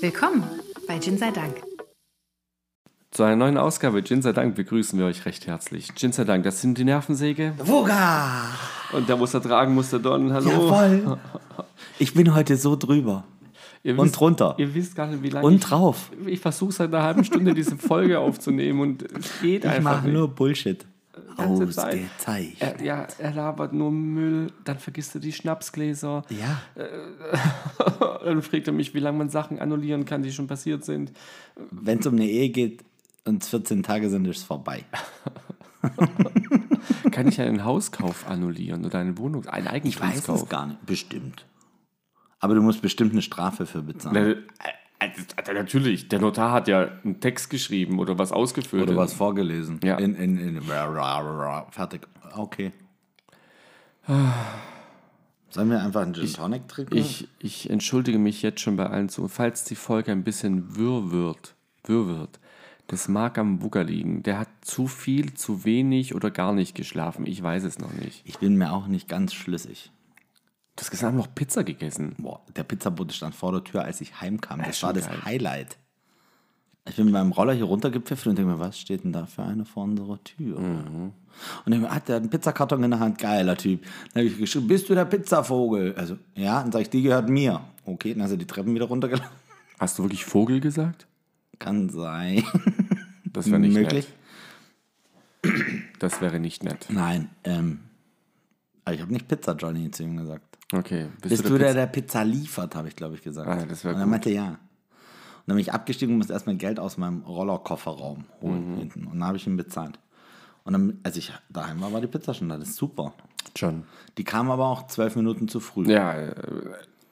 Willkommen bei Gin sei Dank. Zu einer neuen Ausgabe Gin sei Dank begrüßen wir euch recht herzlich. Gin sei Dank, das sind die Nervensäge. Wuga! Und der muss er tragen, muss der Don. Hallo. Jawohl! Ich bin heute so drüber. Ihr Und wisst- drunter. Ihr wisst gar nicht, wie lange Und ich, drauf. Ich versuche seit einer halben Stunde diese Folge aufzunehmen und es geht Ich einfach mache nicht. nur Bullshit. Ganze Zeit. Ausgezeichnet. Er, ja, er labert nur Müll, dann vergisst er die Schnapsgläser, Ja, dann fragt er mich, wie lange man Sachen annullieren kann, die schon passiert sind. wenn es um eine Ehe geht und es 14 Tage sind, ist es vorbei. Kann ich einen Hauskauf annullieren oder eine Wohnung, einen Ich weiß Eigentumskauf? es gar nicht. Bestimmt. Aber du musst bestimmt eine Strafe für bezahlen. Äh, äh, natürlich, der Notar hat ja einen Text geschrieben oder was ausgefüllt. Oder was vorgelesen. Ja. In, in, in, fertig. Okay. Sollen wir einfach einen Gin Tonic trinken? Ich, ich entschuldige mich jetzt schon bei allen zu. Falls die Folge ein bisschen wirr wird, wirr wird, das mag am Bugger liegen. Der hat zu viel, zu wenig oder gar nicht geschlafen. Ich weiß es noch nicht. ich bin mir auch nicht ganz schlüssig. Du hast gestern noch Pizza gegessen. Boah, der Pizzabote stand vor der Tür, als ich heimkam. Das ist war das geil. Highlight. Ich bin mit meinem Roller hier runtergepfiffen und denke mir, was steht denn da für eine vor unserer Tür? Mhm. Und dann hat der einen Pizzakarton in der Hand, geiler Typ. Dann habe ich geschrieben, bist du der Pizzavogel? Also, ja, dann sage ich, die gehört mir. Okay, dann hast du die Treppen wieder runtergelassen. Hast du wirklich Vogel gesagt? Kann sein. Das wäre nicht Möglich? nett. Das wäre nicht nett. Nein, ähm, aber ich habe nicht Pizza Johnny zu ihm gesagt. Okay. Bist du der, der Pizza liefert, habe ich, glaube ich, gesagt. Ah, das und er meinte ja. Und dann bin ich abgestiegen und musste erstmal Geld aus meinem Rollerkofferraum holen Mhm. hinten. Und dann habe ich ihn bezahlt. Und dann, als ich daheim war, war die Pizza schon da. Das ist super. John. Die kam aber auch zwölf Minuten zu früh. Ja, äh,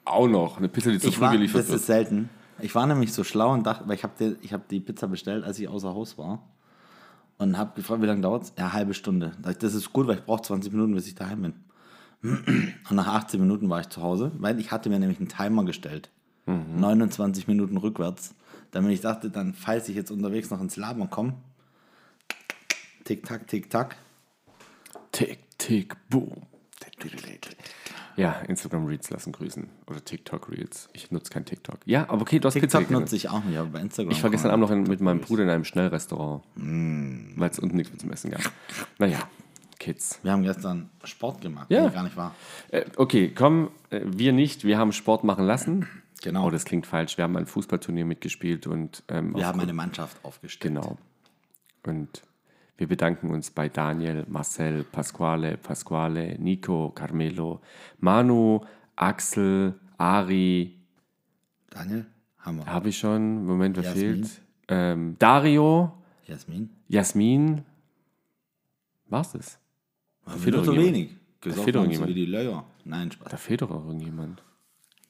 auch noch. Eine Pizza, die zu ich früh war, geliefert das wird. ist selten. Ich war nämlich so schlau und dachte, weil ich habe die, ich hab die Pizza bestellt, als ich außer Haus war. Und habe gefragt, wie lange dauert es? Ja, halbe Stunde. Da dachte ich, Das ist gut, weil ich brauche 20 Minuten, bis ich daheim bin. Und nach 18 Minuten war ich zu Hause, weil ich hatte mir nämlich einen Timer gestellt. 29 Minuten rückwärts. Damit ich dachte, dann, falls ich jetzt unterwegs noch ins Labern komme, tick-tack, tick-tack. Tick, tick, boom. Ja, Instagram Reels lassen grüßen. Oder TikTok Reels. Ich nutze kein TikTok. Ja, aber okay, du hast Pizza TikTok gegessen. nutze ich auch nicht, aber bei Instagram. Ich war gestern Abend noch in, mit meinem Bruder in einem Schnellrestaurant. Mm. Weil es unten nichts mehr zum Essen gab. Naja, Kids. Wir haben gestern Sport gemacht, Ja. gar nicht wahr. Äh, okay, komm, äh, wir nicht. Wir haben Sport machen lassen. Genau. Oh, das klingt falsch. Wir haben ein Fußballturnier mitgespielt und ähm, Wir haben eine Mannschaft aufgestellt. Genau. Und wir bedanken uns bei Daniel, Marcel, Pasquale, Pasquale, Nico, Carmelo, Manu, Axel, Ari, Daniel, haben wir. habe ich schon. Moment, wer Jasmin. fehlt? Ähm, Dario, Jasmin? Jasmin. War's das? Haben fehlt doch irgendjemand. wenig. Gesoffen fehlt doch irgendjemand. wie die Löcher. Nein, Spaß. Da fehlt doch auch irgendjemand.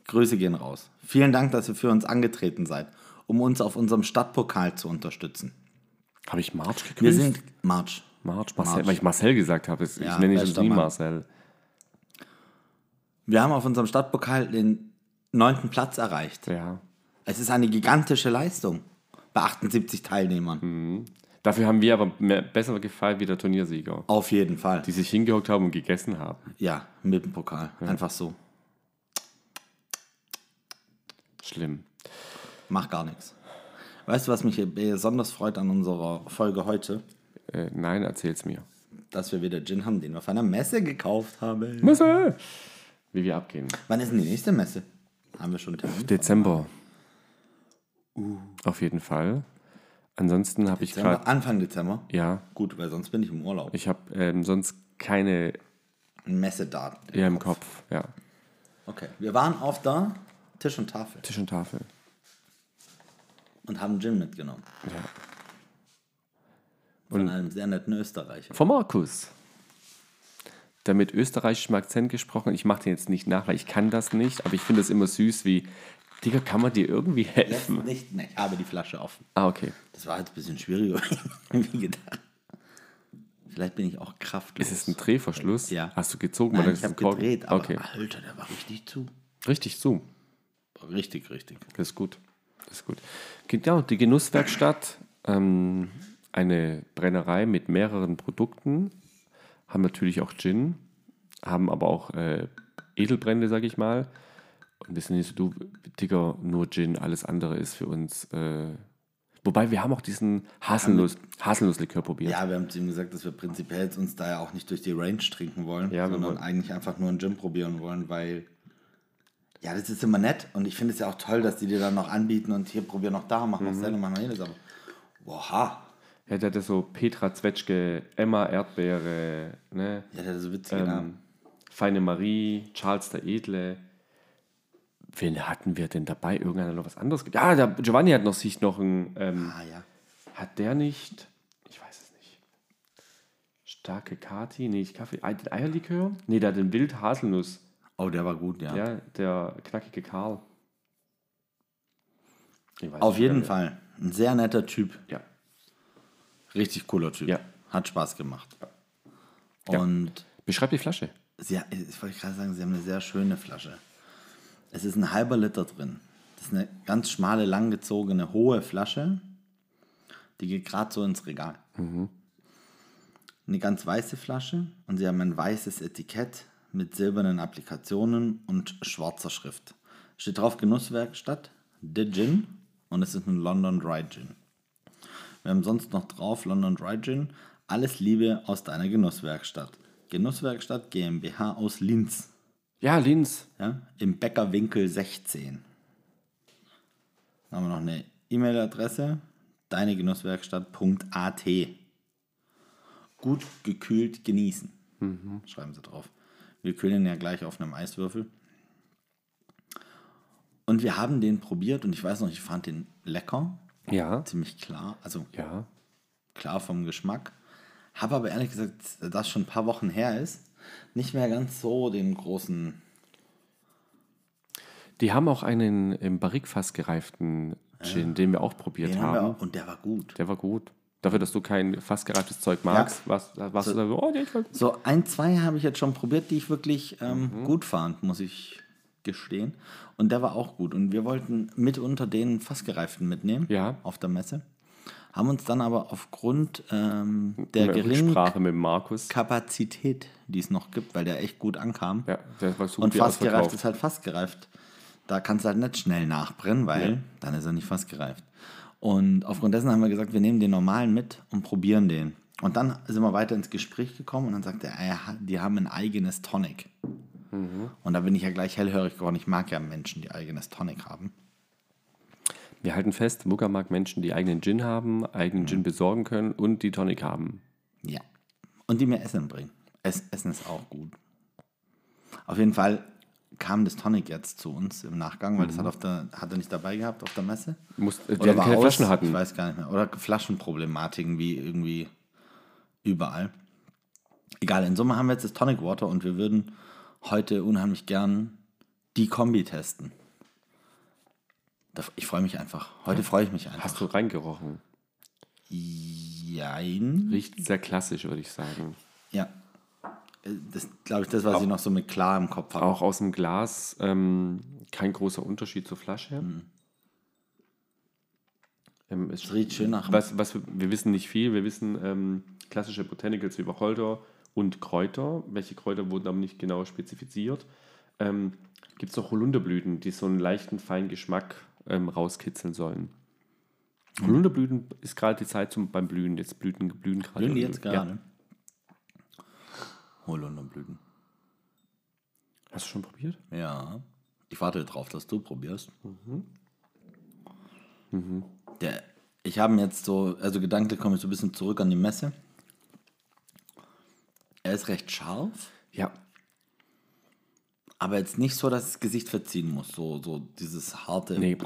Grüße gehen raus. Vielen Dank, dass ihr für uns angetreten seid, um uns auf unserem Stadtpokal zu unterstützen. Habe ich March gegrüßt? Wir sind March. March, Marcel, March. weil ich Marcel gesagt habe. Ich Ja, nenne ihn nie Mann. Marcel. Wir haben auf unserem Stadtpokal den neunten Platz erreicht. Ja. Es ist eine gigantische Leistung bei 78 Teilnehmern. Mhm. Dafür haben wir aber mehr, besser gefallen wie der Turniersieger, Auf jeden Fall. die sich hingehockt haben und gegessen haben. Ja, mit dem Pokal. Einfach so. Schlimm. Mach gar nichts. Weißt du, was mich besonders freut an unserer Folge heute? Äh, nein, erzähl's mir. Dass wir wieder Gin haben, den wir auf einer Messe gekauft haben. Messe! Wie wir abgehen. Wann ist denn die nächste Messe? Haben wir schon einen Termin? Dezember. Auf jeden Fall. Ansonsten habe ich gerade. Anfang Dezember? Ja, Gut, weil sonst bin ich im Urlaub. ich habe ähm, sonst keine Messedaten. eher im Kopf. Ja. Okay. Wir waren auf der Tisch und Tafel Tisch und Tafel. und haben Gin mitgenommen. Ja. Von einem sehr netten Österreicher. Von Markus. Der mit österreichischem Akzent gesprochen. Ich mache den jetzt nicht nach, weil ich kann das nicht, aber ich finde es immer süß, wie. Digga, kann man dir irgendwie helfen? nicht, ne, ich habe die Flasche offen. Ah, okay. Das war jetzt ein bisschen schwieriger wie gedacht. Vielleicht bin ich auch kraftlos. Ist es ein Drehverschluss? Ja. Hast du gezogen? Nein, ich ist habe gedreht, aber Okay. Alter, der war richtig zu. Richtig zu. Richtig, richtig. Das ist gut. Das ist gut. Genau, die Genusswerkstatt, ähm, eine Brennerei mit mehreren Produkten, haben natürlich auch Gin, haben aber auch äh, Edelbrände, sage ich mal. Und wir sind nicht so, du, Digga, nur Gin, alles andere ist für uns. Äh, wobei wir haben auch diesen Haselnuss, Haselnusslikör probiert. Ja, wir haben zu ihm gesagt, dass wir prinzipiell uns da ja auch nicht durch die Range trinken wollen, Ja, sondern wollen- eigentlich einfach nur einen Gin probieren wollen, weil ja, das ist immer nett und ich finde es ja auch toll, dass die dir dann noch anbieten und hier probier noch da, mach noch Mhm. selber, mach noch jenes, aber boah, Ja, der hatte so Petra Zwetschge, Emma Erdbeere, ne? ja, der hat so witzige Namen. ähm, Feine Marie, Charles der Edle. Wen hatten wir denn dabei? Irgendeiner noch was anderes? Ja, der Giovanni hat noch sich noch ein. Ähm, Ah ja. hat der nicht. Ich weiß es nicht. Starke Kati? Nee, nicht Kaffee. Ei- Den Eierlikör? Nee, der hat den Wild Haselnuss. Oh, der war gut, ja. Ja, der knackige Karl. Ich weiß Auf nicht, jeden Fall. Ein sehr netter Typ. Ja. Richtig cooler Typ. Ja. Hat Spaß gemacht. Ja. Und Beschreib die Flasche. sie, ich wollte gerade sagen, sie haben eine sehr schöne Flasche. Es ist ein halber Liter drin. Das ist eine ganz schmale, langgezogene, hohe Flasche. Die geht gerade so ins Regal. Eine ganz weiße Flasche und sie haben ein weißes Etikett mit silbernen Applikationen und schwarzer Schrift. Steht drauf Genusswerkstatt, The Gin und es ist ein London Dry Gin. Wir haben sonst noch drauf London Dry Gin. Alles Liebe aus deiner Genusswerkstatt. Genusswerkstatt GmbH aus Linz. Ja, Linz. Ja, Im Bäckerwinkel 16. Dann haben wir noch eine E-Mail-Adresse. deinegenusswerkstatt.at. Gut gekühlt genießen. Schreiben sie drauf. Wir kühlen ja gleich auf einem Eiswürfel. Und wir haben den probiert und ich weiß noch, ich fand den lecker. Ja. Ziemlich klar. Also Ja. klar vom Geschmack. Habe aber ehrlich gesagt, da das schon ein paar Wochen her ist, nicht mehr ganz so den großen. Die haben auch einen im Barrikfass gereiften Gin, den wir auch probiert Den haben haben. auch, und der war gut. Der war gut. Dafür, dass du kein fast gereiftes Zeug magst, warst, warst du da so, oh, der ist gut. So ein, zwei habe ich jetzt schon probiert, die ich wirklich ähm, Mhm. gut fand, muss ich gestehen. Und der war auch gut. Und wir wollten mitunter den fast gereiften mitnehmen Ja. auf der Messe. Haben uns dann aber aufgrund ähm, der geringen Rücksprache mit Markus. Kapazität, die es noch gibt, weil der echt gut ankam. Ja, der war so Und fast gereift ist halt fast gereift. Da kannst du halt nicht schnell nachbrennen, weil dann ist er nicht fast gereift. Und aufgrund dessen haben wir gesagt, wir nehmen den normalen mit und probieren den. Und dann sind wir weiter ins Gespräch gekommen und dann sagte er, hat- die haben ein eigenes Tonic. Und da bin ich ja gleich hellhörig geworden. Ich mag ja Menschen, die eigenes Tonic haben. Wir halten fest, Mugger mag Menschen, die eigenen Gin haben, eigenen Mhm. Gin besorgen können und die Tonic haben. Ja. Und die mir Essen bringen. Es, Essen ist auch gut. Auf jeden Fall kam das Tonic jetzt zu uns im Nachgang, weil das hat, auf der, hat er nicht dabei gehabt auf der Messe. Muss, die Oder keine aus, Flaschen hatten. Ich weiß gar nicht mehr. Oder Flaschenproblematiken wie irgendwie überall. Egal, in Summe haben wir jetzt das Tonic Water und wir würden heute unheimlich gern die Kombi testen. Ich freue mich einfach. Heute freue ich mich einfach. Hast du reingerochen? Jein. Riecht sehr klassisch, würde ich sagen. Ja. Äh, Das glaube ich, das, was ich noch so mit klar im Kopf habe. Auch aus dem Glas ähm, kein großer Unterschied zur Flasche. Ähm, es Es riecht schön nach. was, was wir, wir wissen nicht viel. Wir wissen ähm, klassische Botanicals wie Wacholder und Kräuter. Welche Kräuter wurden aber nicht genau spezifiziert. Ähm, Gibt es noch Holunderblüten, die so einen leichten, feinen Geschmack ähm, rauskitzeln sollen. Holunderblüten ist gerade die Zeit zum, beim Blühen. Jetzt blühen, blühen gerade. Blühen die jetzt Ja. gerade? Holunderblüten. Hast du schon probiert? Ja. Ich warte drauf, dass du probierst. Der, ich habe jetzt so, also gedanklich komme ich so ein bisschen zurück an die Messe. Er ist recht scharf, Ja. Aber jetzt nicht so, dass das Gesicht verziehen muss. So, so dieses harte. Nee.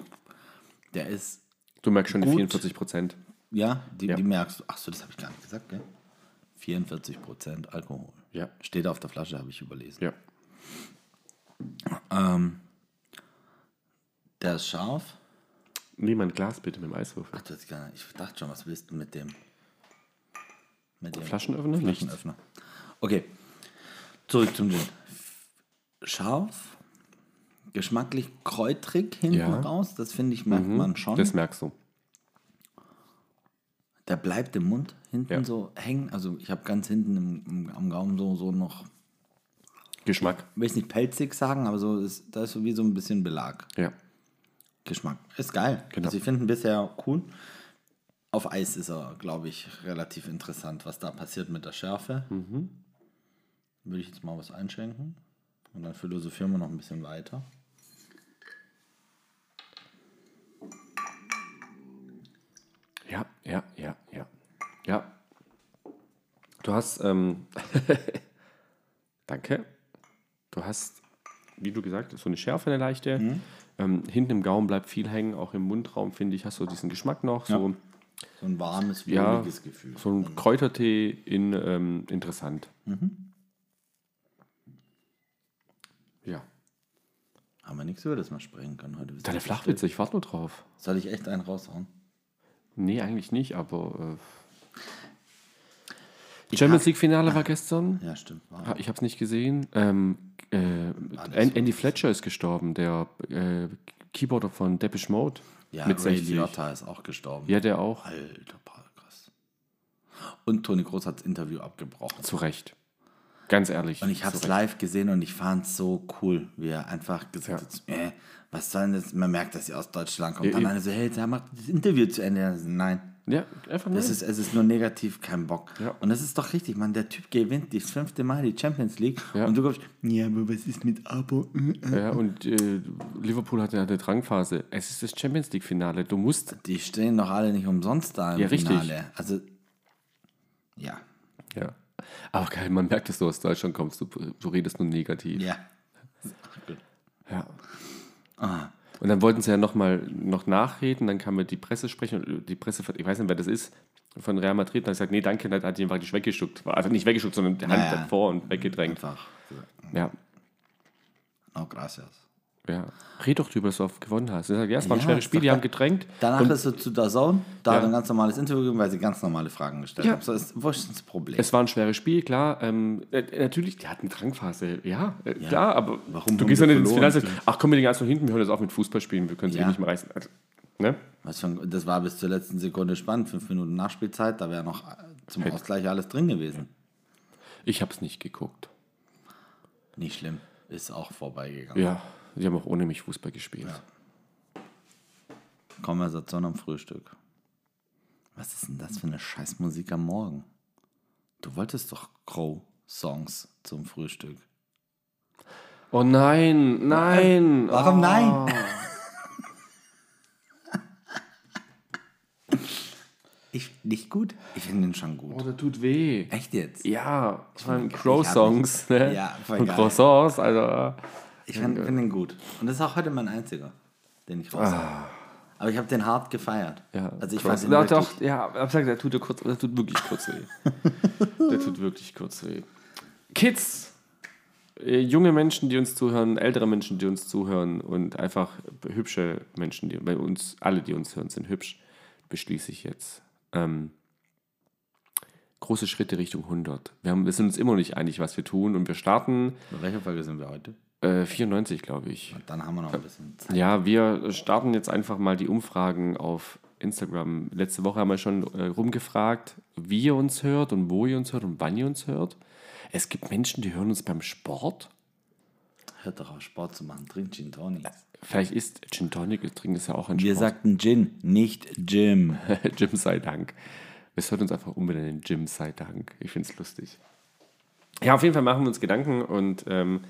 Der ist, Du merkst schon die Gut. 44 Prozent. ja, die, Ja. die merkst du. Achso, das habe ich gar nicht gesagt, gell? 44% Alkohol. Ja. Steht auf der Flasche, habe ich überlesen. Ja. Der ist scharf. Nimm ein Glas bitte mit dem Eiswürfel. Ach, du hast gar nicht, ich dachte schon, was willst du mit dem? Mit dem Flaschenöffner? Nichts. Flaschenöffner. Okay, zurück zum Gin. Scharf, geschmacklich kräutrig hinten Ja. Mhm. raus, das finde ich, merkt man schon. Das merkst du. Der bleibt im Mund hinten Ja. so hängen. Also ich habe ganz hinten im, im, am Gaumen so, so noch Geschmack. will ich nicht pelzig sagen, aber so ist, da ist so wie so ein bisschen Belag. Ja. Geschmack. Ist geil. Genau. Also ich finde ihn bisher cool. Auf Eis ist er, glaube ich, relativ interessant, was da passiert mit der Schärfe. Mhm. Würde ich jetzt mal was einschenken. Und dann philosophieren wir noch ein bisschen weiter. Ja, ja, ja, ja. Ja. Du hast, ähm, danke. Du hast, wie du gesagt hast, so eine Schärfe, eine leichte. Mhm. Ähm, hinten im Gaumen bleibt viel hängen, auch im Mundraum, finde ich, hast du diesen Geschmack noch. So, So ein warmes, ja, wohliges Gefühl. so ein Kräutertee in ähm, interessant. Mhm. Ja. Haben wir nichts über das mal sprechen können heute. Deine Flachwitze, ich warte nur drauf. Soll ich echt einen raushauen? Nee, eigentlich nicht, aber. Äh, Champions League-Finale war gestern. Ja, stimmt. Ha- Ich habe es nicht gesehen. Ähm, äh, Andy Fletcher ist gestorben, der äh, Keyboarder von Depeche Mode. Ja, mit Ray 60. Liotta ist auch gestorben. Ja, der auch. Alter, krass. Und Toni Groß hat das Interview abgebrochen. Zu Recht. Ganz ehrlich. Und ich habe es live gesehen und ich fand es so cool, wie er einfach gesagt hat, äh, was soll denn das? Man merkt, dass sie aus Deutschland kommt. Ja, Dann ja. einer so, hey, sag, mach das Interview zu Ende. Also, Nein, Ja, einfach das ist, es ist nur negativ, kein Bock. Ja. Und das ist doch richtig, man. Der Typ gewinnt das fünfte Mal die Champions League Ja. und du kommst, ja, aber was ist mit Abo? Äh, äh. ja, und äh, Liverpool hatte eine Drangphase. Es ist das Champions League-Finale. Du musst. Die stehen doch alle nicht umsonst da im Ja, richtig. Finale. Also, ja, Ja. Aber geil, man merkt, dass du aus Deutschland kommst. Du, du redest nur negativ. ja. Ja. Ah. Und dann wollten sie ja noch mal noch nachreden, dann kam mir die Presse sprechen und die Presse, ich weiß nicht, wer das ist, von Real Madrid, dann hat gesagt, nee, danke, dann hat die einfach nicht weggeschuckt. Also nicht weggeschuckt, sondern die Hand Ja, ja. davor und weggedrängt. Einfach. Ja, Oh, gracias. Ja. Red doch drüber, dass du gewonnen hast. Sie sagt, ja, es war ein Ja, schweres ist Spiel, die haben gedrängt. Danach und ist er zu der Zone, da Ja. hat ein ganz normales Interview gegeben, weil sie ganz normale Fragen gestellt Ja. haben. So ist wurscht das Problem. es war ein schweres Spiel, klar. Ähm, äh, natürlich, die hatten Drangphase, ja, äh, klar, aber Warum du gehst dann ins sagst, ach komm, wir erst noch hinten, wir hören jetzt auf mit Fußballspielen, wir können sie Ja. eh nicht mehr reißen. Also, ne? Ein, das war bis zur letzten Sekunde spannend. Fünf Minuten Nachspielzeit, da wäre noch zum Ausgleich alles drin gewesen. Ich habe es nicht geguckt. Nicht schlimm. Ist auch vorbeigegangen. Ja, sie haben auch ohne mich Fußball gespielt. Konversation am Frühstück. Was ist denn das für eine Scheißmusik am Morgen? Du wolltest doch Crow-Songs zum Frühstück. Oh nein, nein. Warum oh. nein? Ich, nicht gut? Ich finde den schon gut. Oh, der tut weh. Echt jetzt? Ja, ich meine Crow-Songs, ne? Ja, voll Und geil. Croissants, also. Ich finde find den gut. Und das ist auch heute mein einziger, den ich raus habe. Aber ich habe den hart gefeiert. Ah. Ja, also ich fand wirklich, doch, ja, ich gesagt, der tut, kurz, der tut wirklich kurz weh. der tut wirklich kurz weh. Kids, äh, junge Menschen, die uns zuhören, ältere Menschen, die uns zuhören und einfach hübsche Menschen, die bei uns, alle, die uns hören, sind hübsch, beschließe ich jetzt. Ähm, große Schritte Richtung 100. Wir, haben, wir sind uns immer noch nicht einig, was wir tun und wir starten Bei welcher Folge sind wir heute? Äh, 94, glaube ich. Dann haben wir noch ein bisschen Zeit. Ja, wir starten jetzt einfach mal die Umfragen auf Instagram. Letzte Woche haben wir schon äh, rumgefragt, wie ihr uns hört und wo ihr uns hört und wann ihr uns hört. Es gibt Menschen, die hören uns beim Sport. Hört doch auf, Sport zu machen. Trinkt Gin Tonics. Vielleicht ist Gin Tonic, wir trinken das ja auch ein Wir Sport. sagten Gin, nicht Jim. Jim sei Dank. Es hört uns einfach umbenennen, Jim sei Dank. Ich finde es lustig. Ja, auf jeden Fall machen wir uns Gedanken und ähm,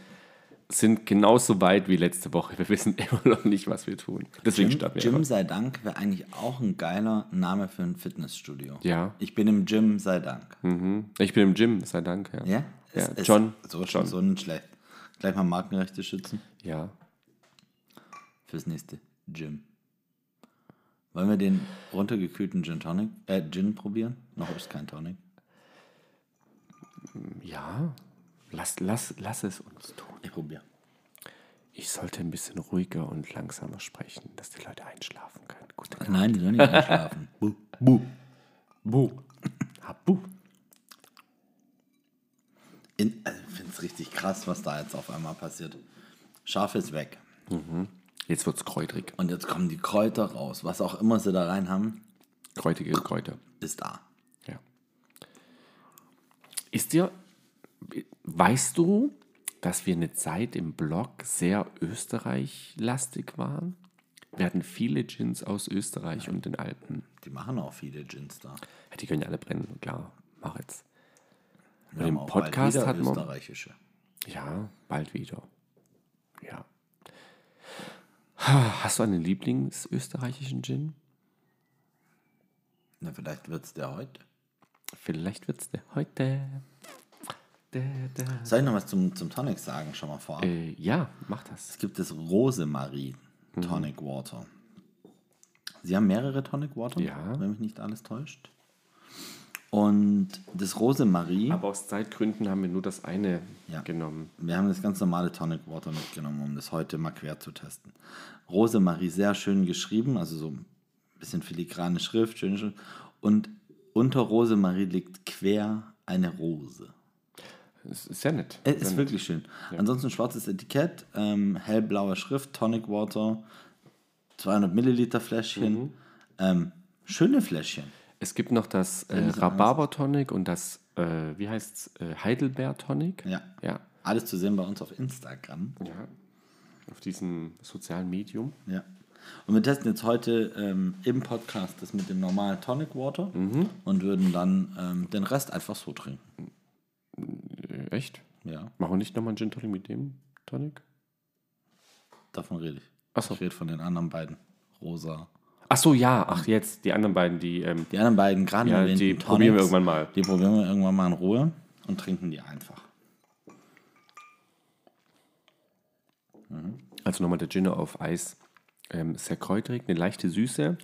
sind genauso weit wie letzte Woche. Wir wissen immer noch nicht, was wir tun. Deswegen starten wir Jim einfach. sei Dank wäre eigentlich auch ein geiler Name für ein Fitnessstudio. Ja. Ich bin im Gym sei Dank. Mhm. Ich bin im Gym, sei Dank. Ja, Ja? ja. Es- John. So, John. so nicht schlecht. Gleich mal Markenrechte schützen Ja. fürs nächste Gym. Wollen wir den runtergekühlten Gin Tonic, äh, Gin probieren? Noch ist kein Tonic. Ja. Lass, lass, lass es uns tun. Ich probiere. Ich sollte ein bisschen ruhiger und langsamer sprechen, dass die Leute einschlafen können. Gute Nacht. Nein, die sollen nicht einschlafen. Buh. Buh. Bu. Habu. In, also ich finde es richtig krass, was da jetzt auf einmal passiert. Schaf ist weg. Jetzt wird's kräutrig. Und jetzt kommen die Kräuter raus. Was auch immer sie da rein haben, Kräutige Kräuter. ist da. Ja. Ist dir, weißt du, dass wir eine Zeit im Blog sehr Österreich-lastig waren. Wir hatten viele Gins aus Österreich und den Alpen. Die machen auch viele Gins da. Ja, die können ja alle brennen, klar. Mach jetzt. Wir im haben auch bald Podcast wieder hatten wir- österreichische. Ja, bald wieder. Ja. Hast du einen Lieblingsösterreichischen Gin? Na, vielleicht wird es der heute. Vielleicht wird's der heute. Soll ich noch was zum, zum Tonic sagen, schon mal vorab? Äh, ja, mach das. Es gibt das Rosemarie Tonic Water. Sie haben mehrere Tonic Water, Ja. wenn mich nicht alles täuscht. Und das Rosemarie, Aber aus Zeitgründen haben wir nur das eine Ja. genommen. wir haben das ganz normale Tonic Water mitgenommen, um das heute mal quer zu testen. Rosemarie sehr schön geschrieben, also so ein bisschen filigrane Schrift, schön, schön. Und unter Rosemarie liegt quer eine Rose. Es ist sehr nett. Es Sehr ist nett. wirklich schön. Ansonsten schwarzes Etikett, ähm, hellblaue Schrift, Tonic Water, 200 Milliliter Fläschchen. Ähm, schöne Fläschchen. Es gibt noch das äh, Rhabarber Tonic und das, äh, wie heißt's, äh, Heidelbeer Tonic. Ja. Ja. Alles zu sehen bei uns auf Instagram. Ja. Auf diesem sozialen Medium. Ja. Und wir testen jetzt heute ähm, im Podcast das mit dem normalen Tonic Water und würden dann ähm, den Rest einfach so trinken. Echt? Ja, Machen wir nicht nochmal einen Gin Tonic mit dem Tonic? davon rede ich. Ach so. Ich rede von den anderen beiden. Rosa. Ach so, ja. Ach, jetzt die anderen beiden, die, ähm, Die anderen beiden, gerade ja, die probieren wir Tonics, irgendwann mal. Die probieren wir irgendwann mal in Ruhe und trinken die einfach. Also nochmal der Gin auf Eis. Ähm, sehr kräuterig, eine leichte Süße.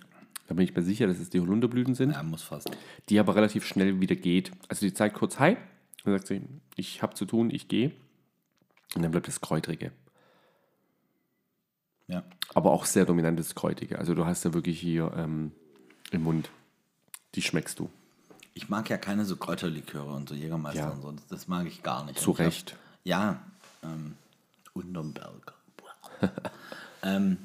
Da bin ich mir sicher, dass es die Holunderblüten sind. Ja, muss fast. die aber relativ schnell wieder geht. Also die zeigt kurz Hi, dann sagt sie, ich habe zu tun, ich gehe. Und dann bleibt das Kräutrige. Ja. Aber auch sehr dominantes Kräutige. Also du hast ja wirklich hier ähm, im Mund, die schmeckst du. Ich mag ja keine so Kräuterliköre und so Jägermeister Ja. und so. Das, das mag ich gar nicht. Zu ich hab- Recht. Ja, ähm, unterm Berg. ähm,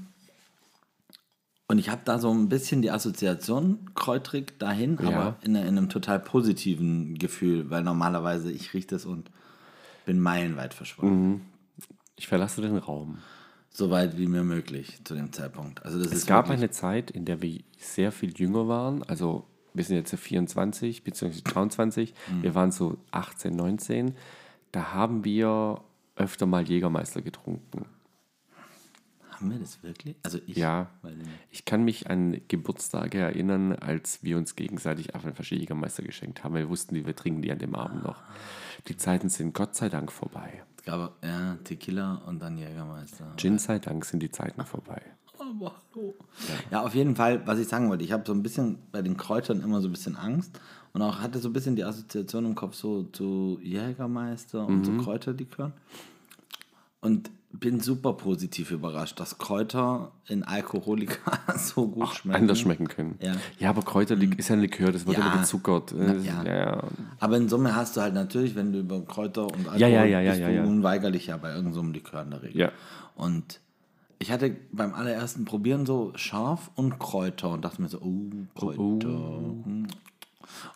und ich habe da so ein bisschen die Assoziation kräutrig dahin, Ja. aber in, in einem total positiven Gefühl, weil normalerweise ich rieche das und bin meilenweit verschwunden. Ich verlasse den Raum. So weit wie mir möglich zu dem Zeitpunkt. Also das Es gab eine Zeit, in der wir sehr viel jünger waren. Also wir sind jetzt 24 bzw. 23. Mhm. Wir waren so 18, 19. Da haben wir öfter mal Jägermeister getrunken. Haben wir das wirklich? Also ich. Ja, ich kann mich an Geburtstage erinnern, als wir uns gegenseitig Apfelflasche Jägermeister geschenkt haben. Wir wussten, wir trinken die an dem Abend noch. Die Zeiten sind Gott sei Dank vorbei. Es gab ja Tequila und dann Jägermeister. Gin sei Dank sind die Zeiten vorbei. Aber hallo. Ja, auf jeden Fall, was ich sagen wollte, ich habe so ein bisschen bei den Kräutern immer so ein bisschen Angst und auch hatte so ein bisschen die Assoziation im Kopf so zu Jägermeister und Mhm. so Kräuterlikör. Und bin super positiv überrascht, dass Kräuter in Alkoholika so gut schmecken. Anders schmecken können. Ja. ja aber Kräuterlik ist ja ein Likör, das wird Ja. immer gezuckert. Das- ja. ja. Aber in Summe hast du halt natürlich, wenn du über Kräuter und Alkohol Ja, bist du unweigerlich ja bei irgendeinem so Likör in der Regel. Ja. Und ich hatte beim allerersten Probieren so scharf und Kräuter und dachte mir so, oh, Kräuter. Hm.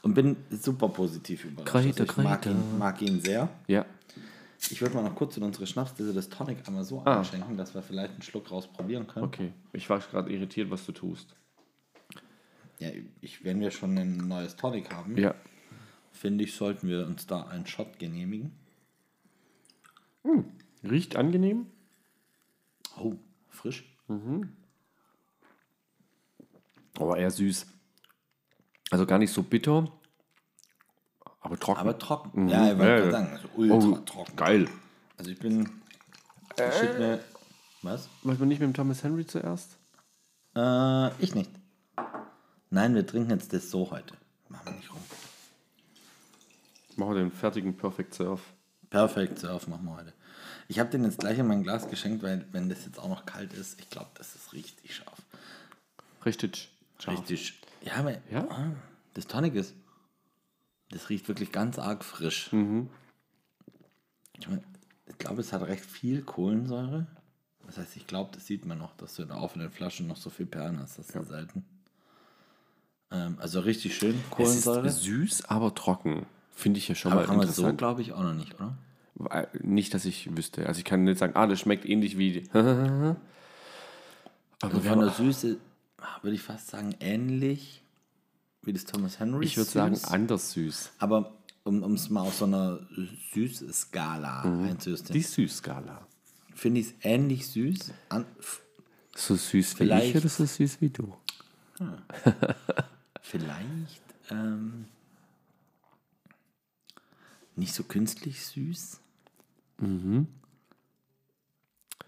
Und bin super positiv überrascht. Kräuter, ich mag Kräuter. ihn, mag ihn sehr. ja. Ich würde mal noch kurz in unsere Schnapsdose das Tonic einmal so einschenken, dass wir vielleicht einen Schluck raus probieren können. Okay. Ich war gerade irritiert, was du tust. Ja, ich, wenn wir schon ein neues Tonic haben, Ja. finde ich, sollten wir uns da einen Shot genehmigen. Riecht angenehm. Oh, frisch. Aber eher süß. Also gar nicht so bitter, aber trocken. Aber trocken. Ja, ich wollte Ja, gerade sagen, also ultra oh, trocken. geil. Also ich bin. Ich schick mir, was? Wollen wir nicht mit dem Thomas Henry zuerst? Äh, ich nicht. Nein, wir trinken jetzt das so heute. Machen wir nicht rum. Machen wir den fertigen Perfect Surf. Perfekt, Surf machen wir heute. Ich habe den jetzt gleich in mein Glas geschenkt, weil wenn das jetzt auch noch kalt ist, ich glaube, das ist richtig scharf. Richtig. scharf. Richtig. Ja, aber Ja? ah, das Tonic ist. Das riecht wirklich ganz arg frisch. Mhm. Ich, mein, ich glaube, es hat recht viel Kohlensäure. Das heißt, ich glaube, das sieht man noch, dass du in der offenen Flasche noch so viel Perlen hast. Das ist ja selten. Ähm, also richtig schön Es Kohlensäure. ist süß, aber trocken. Finde ich ja schon aber mal haben wir so, interessant. glaube ich, auch noch nicht, oder? Nicht, dass ich wüsste. Also ich kann nicht sagen, ah, das schmeckt ähnlich wie. Also von der Süße würde ich fast sagen ähnlich wie das Thomas Henry. Ich würde sagen, anders süß. Aber um es mal auf so einer Süß-Skala Mhm. einzusystem, Die Süßskala. finde ich es ähnlich süß. An, So süß wie Vielleicht- ich oder so süß wie du? vielleicht ähm, nicht so künstlich süß. Mhm.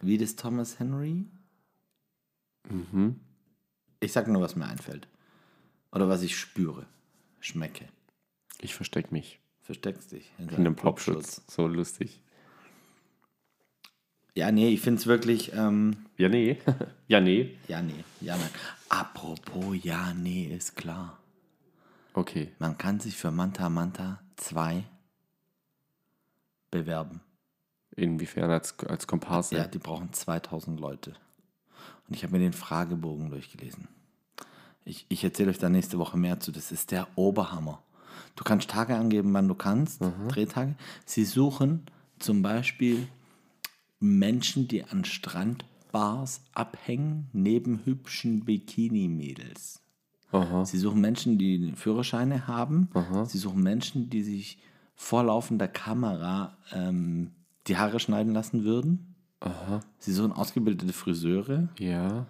Wie das Thomas Henry. Mhm. Ich sag nur, was mir einfällt. Oder was ich spüre, schmecke. Ich verstecke mich Versteckst dich. hinter in einem Popschutz. Popschutz. So lustig. Ja, nee, ich finde es wirklich. Ähm, Ja, nee. ja, nee. ja, nee. Ja, nein. Apropos, ja, nee, ist klar. Okay. Man kann sich für Manta Manta 2 bewerben. Inwiefern als, als Komparse? Ja, die brauchen 2000 Leute. Und ich habe mir den Fragebogen durchgelesen. Ich, ich erzähle euch da nächste Woche mehr zu. Das ist der Oberhammer. Du kannst Tage angeben, wann du kannst, Drehtage. Sie suchen zum Beispiel Menschen, die an Strandbars abhängen, neben hübschen Bikini-Mädels. Aha. Sie suchen Menschen, die Führerscheine haben. Sie suchen Menschen, die sich vor laufender Kamera ähm, die Haare schneiden lassen würden. Sie suchen ausgebildete Friseure Ja.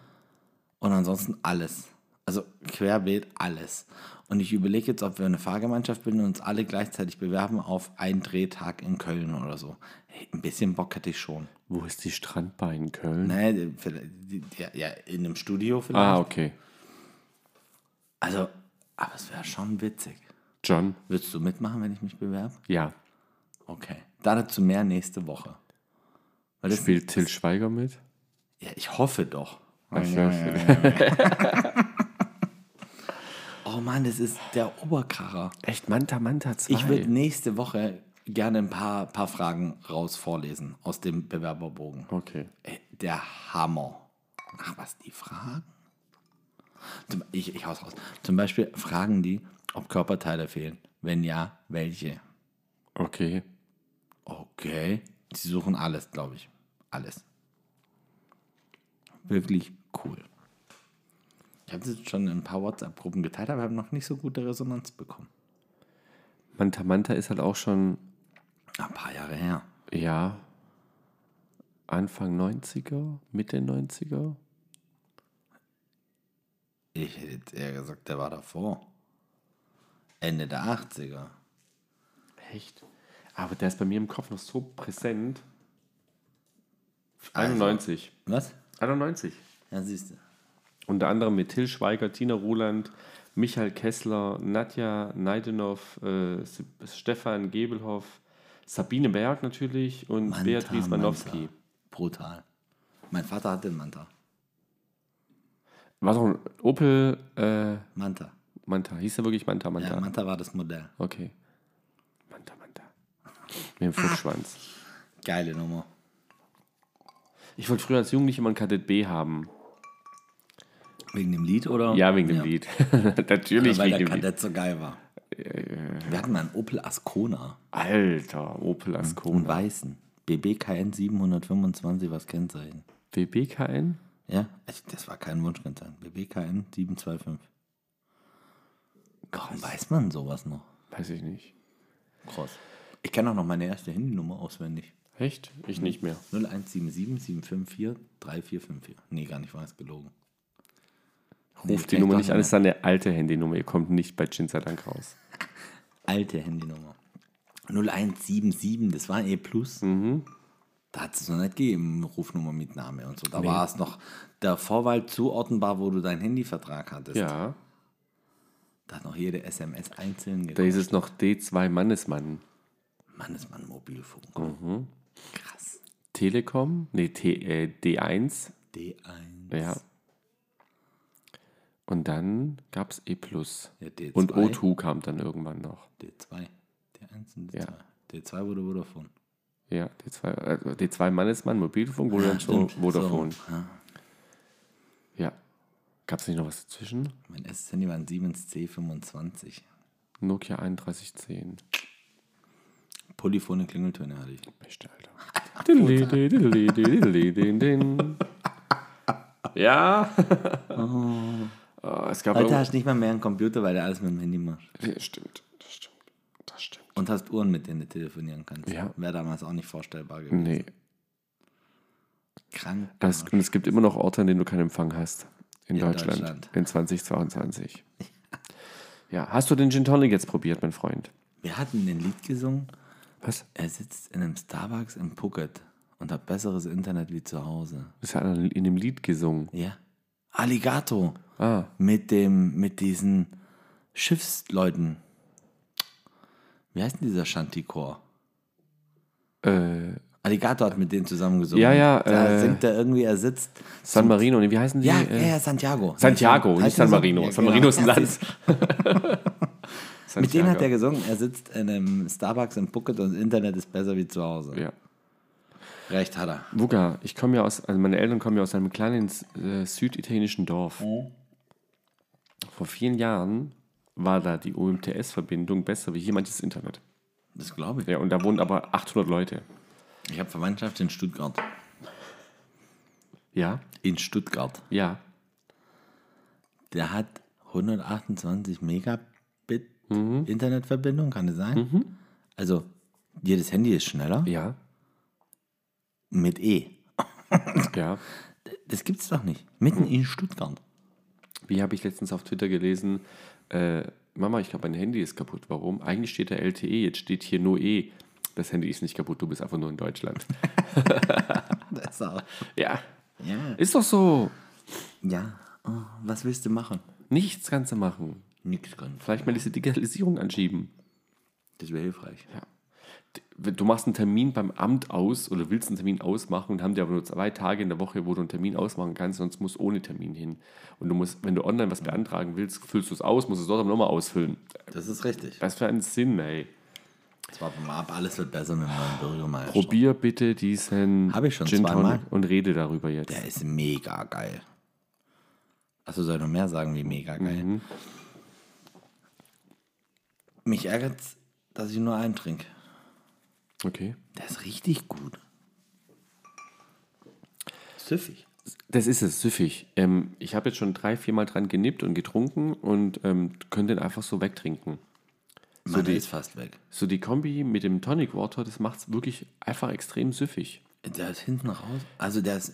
und ansonsten alles. Also querbeet alles. Und ich überlege jetzt, ob wir eine Fahrgemeinschaft bilden und uns alle gleichzeitig bewerben auf einen Drehtag in Köln oder so. Hey, ein bisschen Bock hätte ich schon. Wo ist die Strandbar in Köln? Die- ja, ja, in einem Studio vielleicht. Ah, okay. Also, aber es wäre schon witzig. John? Würdest du mitmachen, wenn ich mich bewerbe? Ja. Okay. Dazu mehr nächste Woche. Weil Spielt Till Schweiger mit? ja, ich hoffe doch. Ach, sehr schön. Oh Mann, das ist der Oberkracher. Echt Manta Manta 2? Ich würde nächste Woche gerne ein paar, paar Fragen raus vorlesen aus dem Bewerberbogen. Okay. Ey, Der Hammer. Ach, was die Fragen? Ich, ich hau's raus. Zum Beispiel fragen die, ob Körperteile fehlen. Wenn ja, welche? Okay. Okay. Sie suchen alles, glaube ich. Alles. Wirklich cool. Ich habe das schon in ein paar WhatsApp-Gruppen geteilt, aber habe noch nicht so gute Resonanz bekommen. Manta Manta ist halt auch schon, Ein paar Jahre her. ja, Anfang 90er, Mitte 90er. Ich hätte jetzt eher gesagt, der war davor. Ende der 80er. Echt? Aber der ist bei mir im Kopf noch so präsent. Also- 91. Was? 91. Ja, siehst du. Unter anderem mit Till Schweiger, Tina Ruland, Michael Kessler, Nadja Neidenhoff, äh, Stefan Gebelhoff, Sabine Berg natürlich und Manta, Beatrice Manowski. Manta. Brutal. Mein Vater hatte einen Manta. War doch ein Opel äh, Manta. Manta. Hieß der wirklich Manta Manta? Ja, Manta war das Modell. Okay. Manta Manta. Mit dem Fuchsschwanz. Geile Nummer. Ich wollte früher als Jugendlicher immer ein Kadett B haben. Wegen dem Lied oder? Ja, wegen dem Lied. Natürlich Weil wegen der dem Lied. Kadett so geil war. Wir hatten mal einen Opel Ascona. Alter, Opel Einen Ascona. weißen. BBKN 725, was Kennzeichen? BBKN? Ja, also das war kein Wunschkennzeichen. BBKN 725. Warum weiß man sowas noch? Weiß ich nicht. Krass. Ich kenne auch noch meine erste Handynummer auswendig. Echt? Ich nicht mehr. 0177 754 3454. Nee, gar nicht, war es gelogen. Ruft Nee, die Nummer nicht an, ist eine alte Handynummer. Ihr kommt nicht bei Chin sei Dank raus. Alte Handynummer. 0177, das war E Plus. Da hat es noch nicht gegeben, Rufnummer mit Name und so. Da war es noch der Vorwahl zuordnenbar, wo du deinen Handyvertrag hattest. Ja. Da hat noch jede SMS einzeln Da ist es noch D2 Mannesmann. Mann, ist man Mobilfunk. Krass. Telekom? Nee, T, äh, D1. D1. Ja. Und dann gab es E. Ja, D2. Und O2 kam dann irgendwann noch. D2. D1 und D2. Ja. D2 wurde Vodafone. Ja, D2, äh, D2 Mannesmann, Mobilfunk, wurde dann schon. Vodafone. So, ja. Ja. Gab es nicht noch was dazwischen? Mein erstes Handy war ein Siemens C25. Nokia 3110. Polyphone Klingeltöne hatte ich. Mist, Alter. Ja. Oh, es gab Heute hast du nicht mal mehr einen Computer, weil du alles mit dem Handy machst. Ja, stimmt, das stimmt. Das stimmt. Und hast Uhren, mit denen du telefonieren kannst. Ja. Wäre damals auch nicht vorstellbar gewesen. Nee. Krank. Das, und es gibt immer noch Orte, an denen du keinen Empfang hast. In, In Deutschland, Deutschland. In 2022. Ja, hast du den Gin Tonic jetzt probiert, mein Freund? Wir hatten ein Lied gesungen. Was? Er sitzt in einem Starbucks in Phuket und hat besseres Internet wie zu Hause. Hat er in dem Lied gesungen. Ja. Alligato. Ah, Mit dem, mit diesen Schiffsleuten. Wie heißt denn dieser Shanty-Chor? äh, Alligator hat mit denen zusammen gesungen. Ja, ja, Da äh, singt er irgendwie, er sitzt. San Marino, wie heißen die? Ja, Äh, ja, ja, Santiago. Santiago, Heißt nicht San? Marino. Ja, San genau. Marino ist ein Land. Mit denen hat er gesungen, er sitzt in einem Starbucks in Phuket und das Internet ist besser wie zu Hause. Ja. Recht hat er. Wuga, ich komme ja aus, also meine Eltern kommen ja aus einem kleinen äh, süditalienischen Dorf. Vor vielen Jahren war da die UMTS-Verbindung besser wie hier manches Internet. Das glaube ich. Ja, und da wohnen aber 800 Leute. Ich habe Verwandtschaft in Stuttgart. Ja, In Stuttgart. ja. Der hat 128 Megabit Internetverbindung, kann das sein? Also jedes Handy ist schneller Ja, mit E. ja. Das gibt's doch nicht. Mitten in Stuttgart. Wie habe ich letztens auf Twitter gelesen, äh, Mama, ich glaube, mein Handy ist kaputt. Warum? Eigentlich steht da LTE, jetzt steht hier nur E. Das Handy ist nicht kaputt, du bist einfach nur in Deutschland. Das ist auch. ja, Ja. ist doch so. ja. Oh, was willst du machen? Nichts kannst du machen. Nix kann. Vielleicht mal diese Digitalisierung anschieben. Das wäre hilfreich. Ja. Du machst einen Termin beim Amt aus oder willst einen Termin ausmachen und haben dir aber nur zwei Tage in der Woche, wo du einen Termin ausmachen kannst, sonst musst du ohne Termin hin. Und du musst, wenn du online was beantragen willst, füllst du es aus, musst es dort aber nochmal ausfüllen. Das ist richtig. Was für einen Sinn, ey. Das war mal ab, alles wird besser mit neuen Bürgermeister. Probier bitte diesen Hab ich schon Gin zweimal. Tonic und rede darüber jetzt. Der ist mega geil. Achso, soll ich noch mehr sagen wie mega geil? Mich ärgert dass ich nur einen trinke. Okay. Der ist richtig gut. Süffig. Das ist es, süffig. Ähm, ich habe jetzt schon drei, viermal dran genippt und getrunken und ähm, könnte den einfach so wegtrinken. Meine die- ist fast weg. So die Kombi mit dem Tonic Water, das macht es wirklich einfach extrem süffig. Der ist hinten raus. Also der ist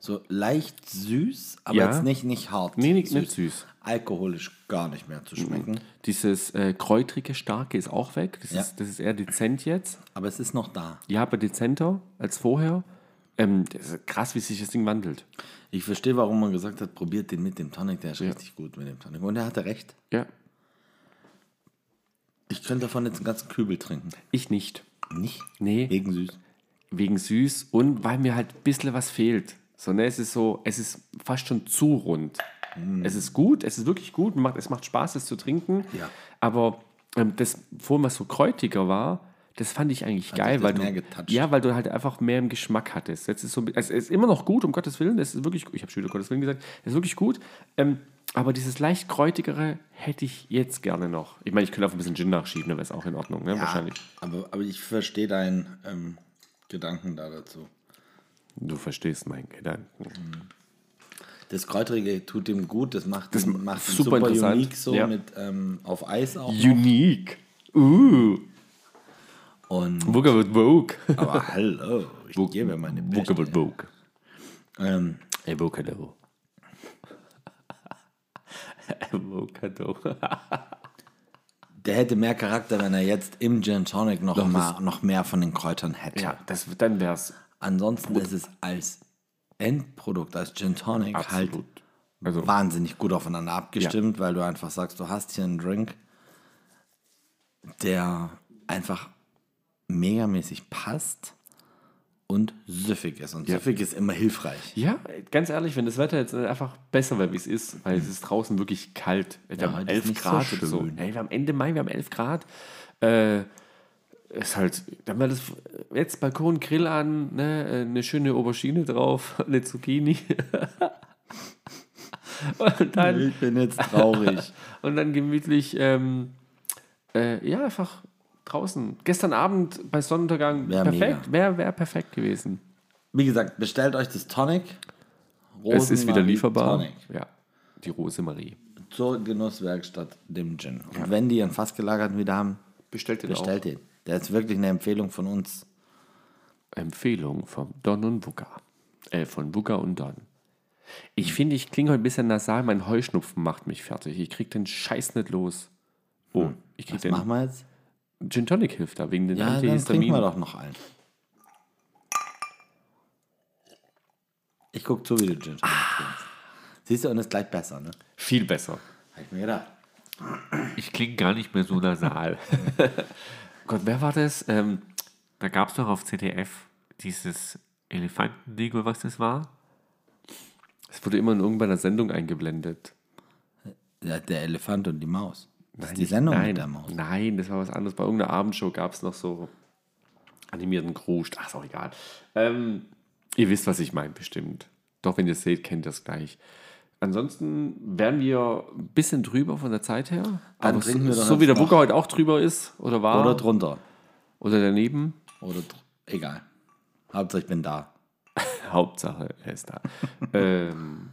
so leicht süß, aber Ja. jetzt nicht, nicht hart. Nee, nicht- nicht süß. Alkoholisch gar nicht mehr zu schmecken. Dieses äh, kräutrige, starke ist auch weg. Das, Ja. ist, das ist eher dezent jetzt. Aber es ist noch da. Ja, aber dezenter als vorher. Ähm, das ist krass, wie sich das Ding wandelt. Ich verstehe, warum man gesagt hat, probiert den mit dem Tonic. Der ist richtig gut mit dem Tonic. Und er hatte recht. Ja, Ich könnte davon jetzt einen ganzen Kübel trinken. ich nicht. Nicht? Nee. Wegen süß. Wegen süß und weil mir halt ein bisschen was fehlt. So, ne, es ist so, es ist fast schon zu rund. Es ist gut, es ist wirklich gut, macht, es macht Spaß, es zu trinken. Ja. Aber ähm, das vorhin, was so kräutiger war, das fand ich eigentlich geil, dich weil du, getoucht? ja, weil du halt einfach mehr im Geschmack hattest. Jetzt ist so, es ist immer noch gut, um Gottes Willen, es ist wirklich, ich habe schon wieder Gottes Willen gesagt, es ist wirklich gut. Ähm, aber dieses leicht kräutigere hätte ich jetzt gerne noch. Ich meine, ich könnte auch ein bisschen Gin nachschieben, dann wäre es auch in Ordnung, ne? wahrscheinlich. Aber, aber ich verstehe deinen ähm, Gedanken da dazu. Du verstehst meinen Gedanken. Das Kräutrige tut dem gut, das macht, das macht ihn super super, interessant. unique so Ja. mit ähm, auf Eis auch. noch. Unique. Uh. Und, Wugger wird Vogue. aber hallo, ich gebe meine Beste. wird Vogue. Ähm, Avocado. Avocado. der hätte mehr Charakter, wenn er jetzt im Gin Tonic noch, mal, noch mehr von den Kräutern hätte. Ja, das, dann wär's Ansonsten ist es als Endprodukt, als Gin Tonic halt absolut. Also, wahnsinnig gut aufeinander abgestimmt, weil du einfach sagst, du hast hier einen Drink, der einfach megamäßig passt und süffig ist. Und süffig ist immer hilfreich. ja, ganz ehrlich, wenn das Wetter jetzt einfach besser wäre, wie es ist, weil es ist draußen wirklich kalt. Wir haben heute ist 11 nicht so Grad so. schön. Ey, wir haben Ende Mai, wir haben 11 Grad. Äh, ist halt, dann war das jetzt Balkon, Grill an, ne, äh, eine schöne Aubergine drauf, eine Zucchini. Und dann, Ich bin jetzt traurig. und dann gemütlich, ähm, äh, ja, einfach draußen. Gestern Abend bei Sonnenuntergang. Wär perfekt. Wäre wär perfekt gewesen. Wie gesagt, bestellt euch das Tonic. es ist wieder Rosenmarie lieferbar. Tonic Ja. Die Rosemarie. zur Genusswerkstatt dem Gin. Und wenn die einen fassgelagerten wieder haben, Bestellt den bestellt den. Der ist wirklich eine Empfehlung von uns. Empfehlung von Don und Buka. Äh, von Buka und Don. Ich finde, ich klinge heute ein bisschen nasal. Mein Heuschnupfen macht mich fertig. Ich krieg den Scheiß nicht los. Oh, ich krieg Was den. machen wir jetzt? Gin Tonic hilft da wegen den Ja, dann trinken Antihistaminen. wir doch noch einen. Ich guck zu, wie du Gin Tonic trinkst. Siehst du, und ist gleich besser, ne? Viel besser. Hab ich mir gedacht. Ich klinge gar nicht mehr so nasal. Gott, wer war das? Ähm, Da gab es doch auf ZDF dieses Elefantending oder was das war. es wurde immer in irgendeiner Sendung eingeblendet. Ja, der Elefant und die Maus. Das ist die Sendung nein, mit der Maus. Nein, das war was anderes. Bei irgendeiner Abendshow gab es noch so animierten Kruscht. Ach, ist auch egal. Ähm, ihr wisst, was ich meine, bestimmt. Doch, wenn ihr es seht, kennt ihr es gleich. Ansonsten wären wir ein bisschen drüber von der Zeit her. Aber trinken wir so, so wie der. Bucker heute auch drüber ist oder war Oder oder, drunter. daneben. Oder egal. Hauptsache ich bin da. Hauptsache, er ist da. ähm,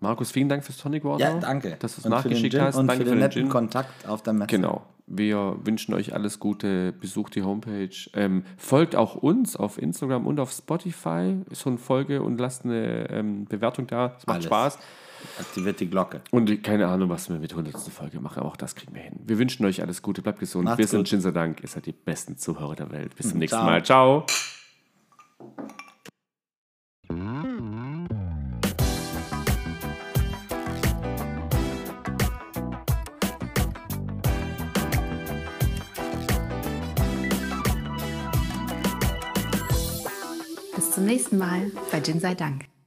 Markus, vielen Dank fürs Tonic Water. Ja, danke. Dass du es für den nachgeschickt Gin hast. Und danke für den netten Gin. Kontakt auf der Messe. Genau. Wir wünschen euch alles Gute. Besucht die Homepage. Ähm, folgt auch uns auf Instagram und auf Spotify. So eine Folge und lasst eine ähm, Bewertung da. Es macht Alles. Spaß. Aktiviert die Glocke. Und keine Ahnung, was wir mit 100. Folge machen, aber auch das kriegen wir hin. Wir wünschen euch alles Gute. Bleibt gesund. Macht's wir sind gut. Shinsa Dank. Ihr seid die besten Zuhörer der Welt. Bis zum nächsten Ciao. Mal. Ciao. Bis zum nächsten Mal bei Gin sei Dank.